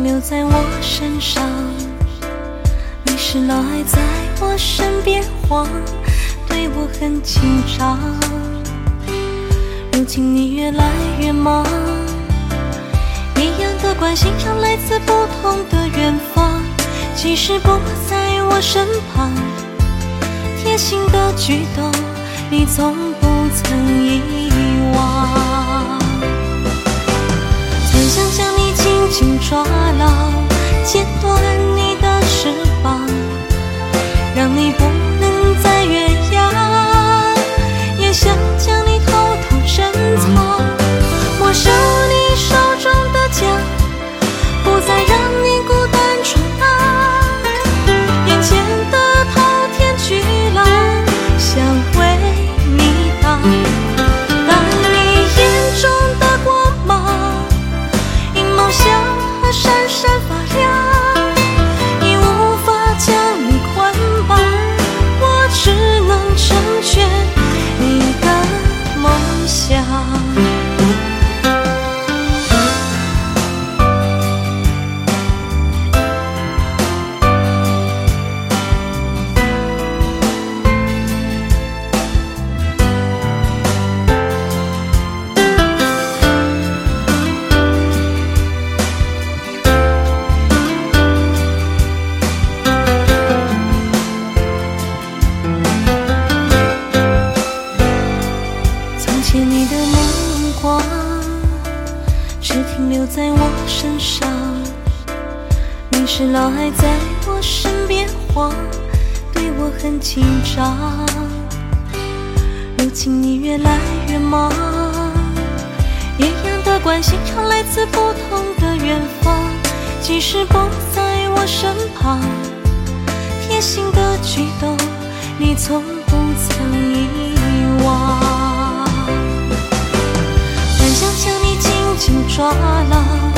留在我身上，你是老爱在我身边晃，对我很紧张。如今你越来越忙，一样的关心常来自不同的远方，即使不在我身旁，贴心的举动你从不曾遗忘只停留在我身上，你是老爱在我身边晃，对我很紧张。如今你越来越忙，一样的关心常来自不同的远方，即使不在我身旁，贴心的举动你从不曾遗忘。说好了。